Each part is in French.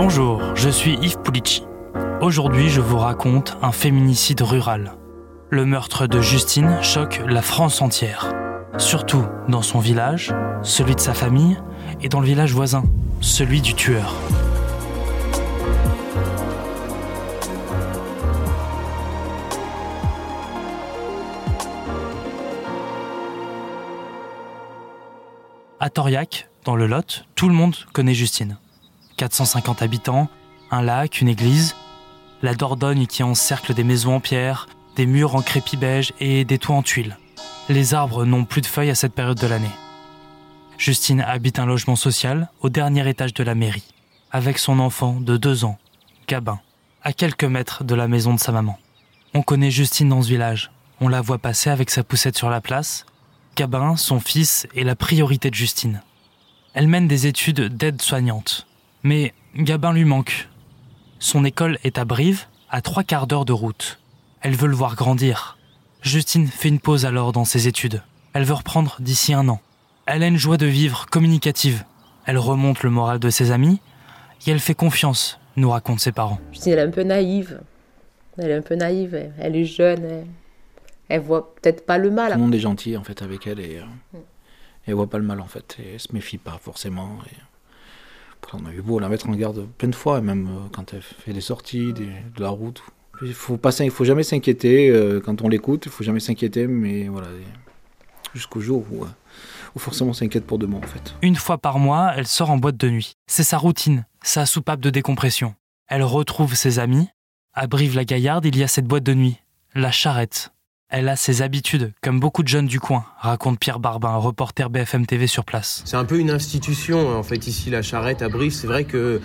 Bonjour, je suis Yves Pulici. Aujourd'hui, je vous raconte un féminicide rural. Le meurtre de Justine choque la France entière. Surtout dans son village, celui de sa famille, et dans le village voisin, celui du tueur. À Toriac, dans le Lot, tout le monde connaît Justine. 450 habitants, un lac, une église, la Dordogne qui encercle des maisons en pierre, des murs en crépi beige et des toits en tuiles. Les arbres n'ont plus de feuilles à cette période de l'année. Justine habite un logement social au dernier étage de la mairie, avec son enfant de deux ans, Gabin, à quelques mètres de la maison de sa maman. On connaît Justine dans ce village. On la voit passer avec sa poussette sur la place, Gabin, son fils, est la priorité de Justine. Elle mène des études d'aide-soignante. Mais Gabin lui manque. Son école est à Brive, à trois quarts d'heure de route. Elle veut le voir grandir. Justine fait une pause alors dans ses études. Elle veut reprendre d'ici un an. Elle a une joie de vivre communicative. Elle remonte le moral de ses amis et elle fait confiance, nous racontent ses parents. Justine, elle est un peu naïve. Elle est un peu naïve. Elle est jeune elle voit peut-être pas le mal. Tout le monde est gentil en fait avec elle et, euh, elle voit pas le mal en fait. Et elle se méfie pas forcément. Et, on a eu beau la mettre en garde plein de fois, même euh, quand elle fait des sorties, de la route. Il faut pas, faut jamais s'inquiéter euh, quand on l'écoute. Il faut jamais s'inquiéter, mais voilà, jusqu'au jour où, où forcément on s'inquiète pour demain en fait. Une fois par mois, elle sort en boîte de nuit. C'est sa routine, sa soupape de décompression. Elle retrouve ses amis. À Brive-la-Gaillarde, il y a cette boîte de nuit, la charrette. Elle a ses habitudes, comme beaucoup de jeunes du coin, raconte Pierre Barbin, reporter BFM TV sur place. C'est un peu une institution, en fait, ici, la charrette à Brive. C'est vrai que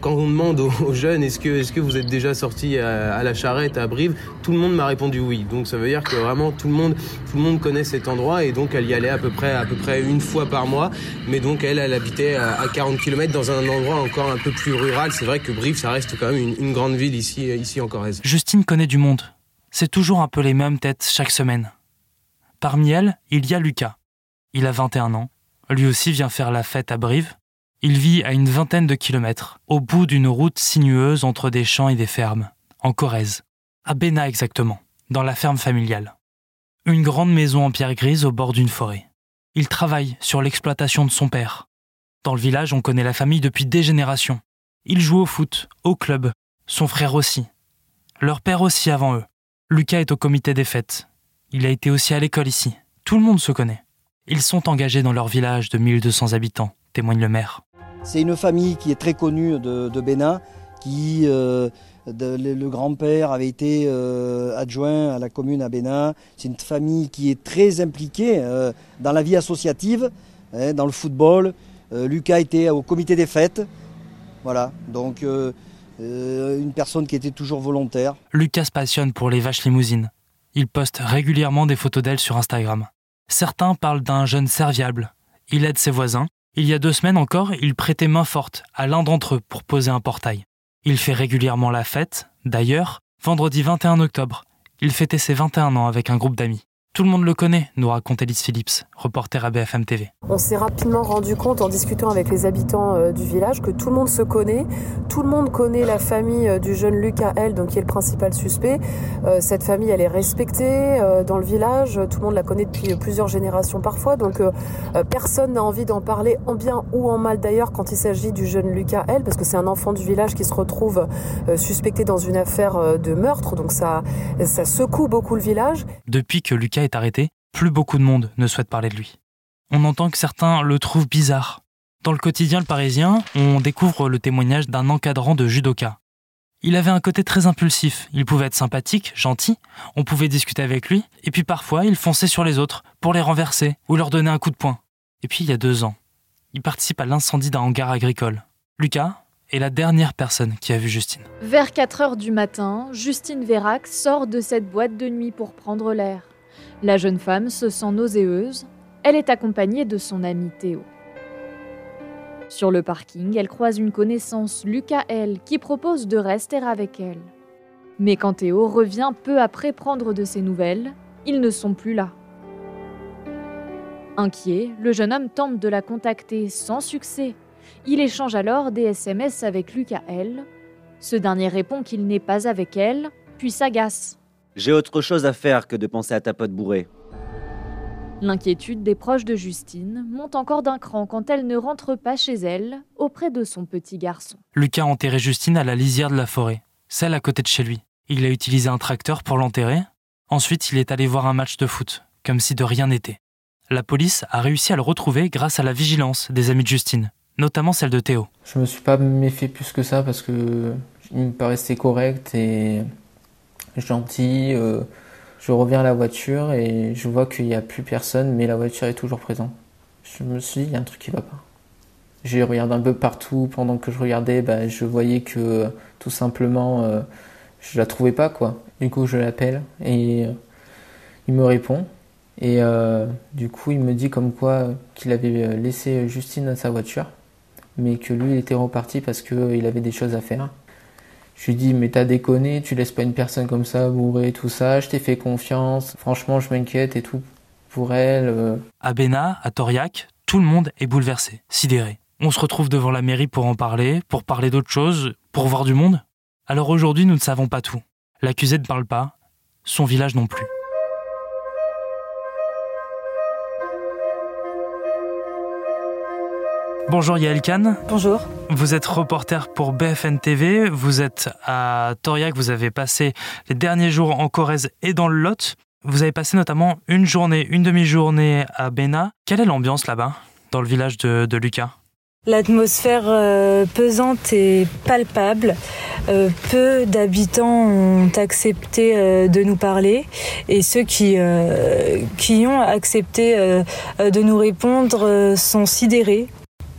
quand on demande aux, jeunes est-ce que, est que vous êtes déjà sorti à, la charrette à Brive, tout le monde m'a répondu oui. Donc ça veut dire que vraiment tout le monde, tout le monde connaît cet endroit et donc elle y allait à peu près, à peu près une fois par mois. Mais donc elle, elle habitait à, 40 km dans un endroit encore un peu plus rural. C'est vrai que Brive, ça reste quand même une, une grande ville ici, ici en Corrèze. Justine connaît du monde c'est toujours un peu les mêmes têtes chaque semaine. Parmi elles, il y a Lucas. Il a 21 ans. Lui aussi vient faire la fête à Brive. Il vit à une vingtaine de kilomètres, au bout d'une route sinueuse entre des champs et des fermes, en Corrèze. À Béna exactement, dans la ferme familiale. Une grande maison en pierre grise au bord d'une forêt. Il travaille sur l'exploitation de son père. Dans le village, on connaît la famille depuis des générations. Il joue au foot, au club, son frère aussi. Leur père aussi avant eux. Lucas est au comité des fêtes. Il a été aussi à l'école ici. Tout le monde se connaît. Ils sont engagés dans leur village de 1200 habitants, témoigne le maire. C'est une famille qui est très connue de, Bénin, qui euh, le, grand-père avait été euh, adjoint à la commune à Bénin. C'est une famille qui est très impliquée euh, dans la vie associative, hein, dans le football. Lucas était au comité des fêtes. Voilà, donc euh, une personne qui était toujours volontaire. Lucas passionne pour les vaches limousines. Il poste régulièrement des photos d'elle sur Instagram. Certains parlent d'un jeune serviable. Il aide ses voisins. Il y a deux semaines encore, il prêtait main forte à l'un d'entre eux pour poser un portail. Il fait régulièrement la fête. D'ailleurs, vendredi 21 octobre, il fêtait ses 21 ans avec un groupe d'amis. Tout le monde le connaît, nous raconte Elise Phillips, reporter à BFM TV. On s'est rapidement rendu compte en discutant avec les habitants euh, du village que tout le monde se connaît. Tout le monde connaît la famille euh, du jeune Lucas L, donc qui est le principal suspect. Euh, cette famille, elle est respectée dans le village. Tout le monde la connaît depuis plusieurs générations parfois. Donc personne n'a envie d'en parler en bien ou en mal d'ailleurs quand il s'agit du jeune Lucas L, parce que c'est un enfant du village qui se retrouve suspecté dans une affaire de meurtre. Donc ça, ça secoue beaucoup le village. Depuis que Lucas arrêté, plus beaucoup de monde ne souhaite parler de lui. On entend que certains le trouvent bizarre. Dans le quotidien Le Parisien, on découvre le témoignage d'un encadrant de judoka. Il avait un côté très impulsif, il pouvait être sympathique, gentil, on pouvait discuter avec lui, et puis parfois il fonçait sur les autres pour les renverser ou leur donner un coup de poing. Et puis il y a deux ans, il participe à l'incendie d'un hangar agricole. Lucas est la dernière personne qui a vu Justine. Vers 4 heures du matin, Justine Vérac sort de cette boîte de nuit pour prendre l'air. La jeune femme se sent nauséeuse. Elle est accompagnée de son ami Théo. Sur le parking, elle croise une connaissance, Lucas L, qui propose de rester avec elle. Mais quand Théo revient peu après prendre de ses nouvelles, ils ne sont plus là. Inquiet, le jeune homme tente de la contacter sans succès. Il échange alors des SMS avec Lucas L. Ce dernier répond qu'il n'est pas avec elle, puis s'agace. J'ai autre chose à faire que de penser à ta pote bourrée. L'inquiétude des proches de Justine monte encore d'un cran quand elle ne rentre pas chez elle, auprès de son petit garçon. Lucas a enterré Justine à la lisière de la forêt, celle à côté de chez lui. Il a utilisé un tracteur pour l'enterrer. Ensuite, il est allé voir un match de foot, comme si de rien n'était. La police a réussi à le retrouver grâce à la vigilance des amis de Justine, notamment celle de Théo. Je me suis pas méfié plus que ça parce que il me paraissait correct et gentil. euh, je reviens à la voiture et je vois qu'il n'y a plus personne, mais la voiture est toujours présente. Je me suis dit, il y a un truc qui va pas. J'ai regardé un peu partout. Pendant que je regardais, bah, je voyais que tout simplement, euh, je la trouvais pas, quoi. Du coup, je l'appelle et euh, il me répond. Et euh, du coup, il me dit comme quoi qu'il avait laissé Justine dans sa voiture, mais que lui, il était reparti parce qu'il avait des choses à faire. Je lui dis, mais t'as déconné, tu laisses pas une personne comme ça bourrée, tout ça, je t'ai fait confiance, franchement, je m'inquiète et tout pour elle. euh. À Béna, à Toriac, tout le monde est bouleversé, sidéré. On se retrouve devant la mairie pour en parler, pour parler d'autre chose, pour voir du monde. Alors aujourd'hui, nous ne savons pas tout. L'accusé ne parle pas, son village non plus. Bonjour Yael Khan, Bonjour. Vous êtes reporter pour BFN TV, vous êtes à Toriac, vous avez passé les derniers jours en Corrèze et dans le Lot. Vous avez passé notamment une journée, une demi-journée à Béna. Quelle est l'ambiance là-bas, dans le village de, Lucas? L'atmosphère euh, pesante et palpable. Euh, peu d'habitants ont accepté euh, de nous parler et ceux qui, qui ont accepté de nous répondre sont sidérés.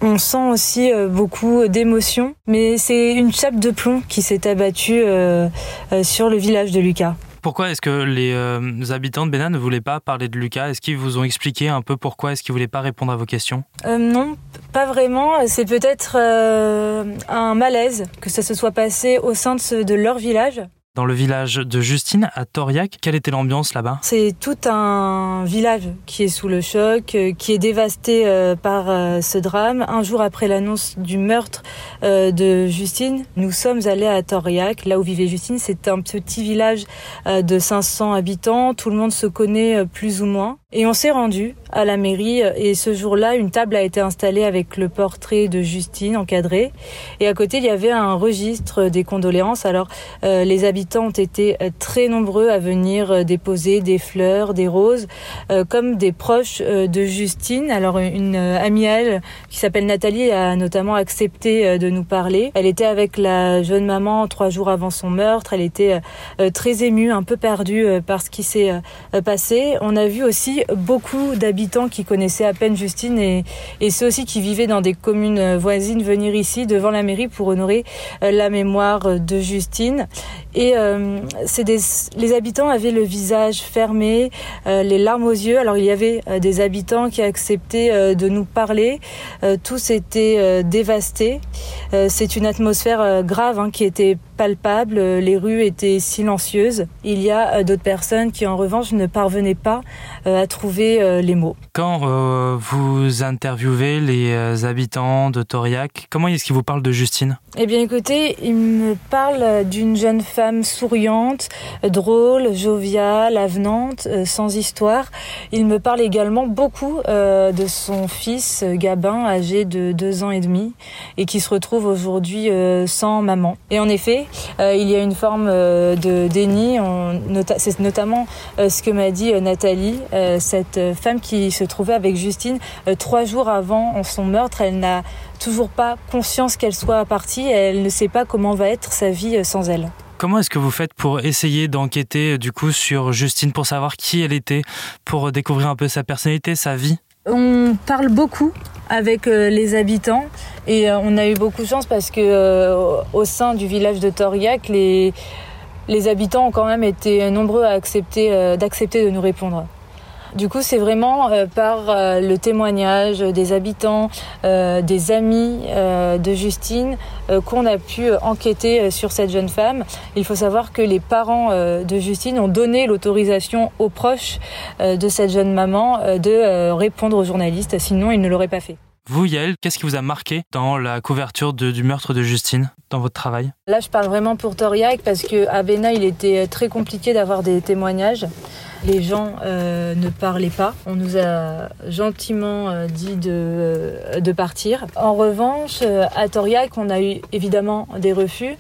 On sent aussi euh, beaucoup d'émotions, mais c'est une chape de plomb qui s'est abattue euh, euh, sur le village de Lucas. Pourquoi est-ce que les euh, habitants de Bénin ne voulaient pas parler de Lucas? Est-ce qu'ils vous ont expliqué un peu pourquoi Est-ce qu'ils voulaient pas répondre à vos questions? Euh, non, pas vraiment. C'est peut-être euh, un malaise que ça se soit passé au sein de, ce- de leur village. Dans le village de Justine, à Toriac, quelle était l'ambiance là-bas? C'est tout un village qui est sous le choc, euh, qui est dévasté euh, par euh, ce drame. Un jour après l'annonce du meurtre de Justine, nous sommes allés à Toriac, là où vivait Justine. C'est un petit village de 500 habitants. Tout le monde se connaît plus ou moins. Et on s'est rendu à la mairie et ce jour-là, une table a été installée avec le portrait de Justine encadré. Et à côté, il y avait un registre des condoléances. Alors, les habitants ont été euh, très nombreux à venir euh, déposer des fleurs, des roses, euh, comme des proches de Justine. Alors, une amie à elle, qui s'appelle Nathalie, a notamment accepté de nous parler. Elle était avec la jeune maman trois jours avant son meurtre. Elle était très émue, un peu perdue par ce qui s'est passé. On a vu aussi beaucoup d'habitants qui connaissaient à peine Justine et, et ceux aussi qui vivaient dans des communes voisines venir ici devant la mairie pour honorer la mémoire de Justine. Et euh, c'est des, les habitants avaient le visage fermé, euh, les larmes aux yeux. Alors il y avait euh, des habitants qui acceptaient euh, de nous parler. Euh, tous étaient euh, dévastés. Euh, c'est une atmosphère euh, grave hein, qui était palpable. Euh, Les rues étaient silencieuses. Il y a euh, d'autres personnes qui en revanche ne parvenaient pas euh, à trouver les mots. Quand euh, vous interviewez les habitants de Toriac, comment est-ce qu'ils vous parlent de Justine? Eh bien écoutez, il me parle d'une jeune femme souriante, drôle, joviale, avenante, sans histoire. Il me parle également beaucoup euh, de son fils Gabin, âgé de deux ans et demi, et qui se retrouve aujourd'hui euh, sans maman. Et en effet, il y a une forme euh, de déni. Nota- C'est notamment euh, ce que m'a dit euh, Nathalie, euh, cette euh, femme qui se trouvait avec Justine euh, trois jours avant son meurtre. Elle n'a toujours pas conscience qu'elle soit partie. Elle ne sait pas comment va être sa vie euh, sans elle. Comment est-ce que vous faites pour essayer d'enquêter euh, du coup sur Justine pour savoir qui elle était, pour euh, découvrir un peu sa personnalité, sa vie? On parle beaucoup avec euh, les habitants et euh, on a eu beaucoup de chance parce que euh, au sein du village de Toriac, les, les habitants ont quand même été nombreux à accepter d'accepter de nous répondre. Du coup, c'est vraiment euh, par euh, le témoignage des habitants, euh, des amis de Justine, qu'on a pu enquêter sur cette jeune femme. Il faut savoir que les parents de Justine ont donné l'autorisation aux proches de cette jeune maman de répondre aux journalistes, sinon ils ne l'auraient pas fait. Vous, Yael, qu'est-ce qui vous a marqué dans la couverture du meurtre de Justine, dans votre travail? Là, je parle vraiment pour Toriac parce qu'à Bénin, il était très compliqué d'avoir des témoignages. Les gens euh, ne parlaient pas. On nous a gentiment euh, dit de, euh, de, partir. En revanche, à Toriac, on a eu évidemment des refus,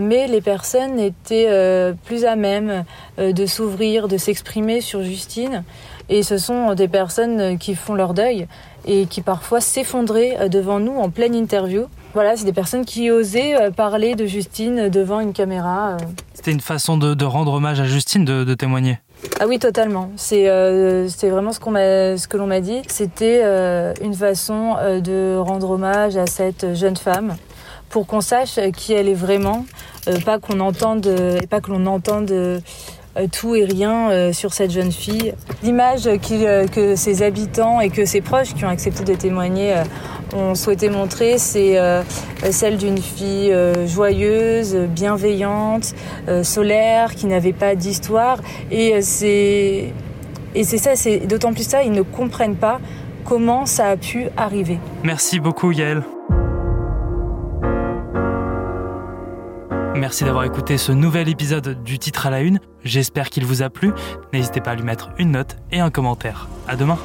mais les personnes étaient plus à même de s'ouvrir, de s'exprimer sur Justine. Et ce sont des personnes qui font leur deuil et qui parfois s'effondraient euh, devant nous en pleine interview. Voilà, c'est des personnes qui osaient euh, parler de Justine devant une caméra. Euh. C'était une façon de, rendre hommage à Justine, de, témoigner. Ah oui, totalement. C'est vraiment ce, qu'on ce que l'on m'a dit. C'était une façon de rendre hommage à cette jeune femme pour qu'on sache qui elle est vraiment, pas qu'on entende, et pas que l'on entende euh, tout et rien euh, sur cette jeune fille. L'image euh, que ses habitants et que ses proches qui ont accepté de témoigner ont souhaité montrer, c'est celle d'une fille joyeuse, bienveillante, solaire, qui n'avait pas d'histoire. Et c'est et c'est ça, c'est d'autant plus ça, ils ne comprennent pas comment ça a pu arriver. Merci beaucoup Yael. Merci d'avoir écouté ce nouvel épisode du titre à la une. J'espère qu'il vous a plu. N'hésitez pas à lui mettre une note et un commentaire. À demain.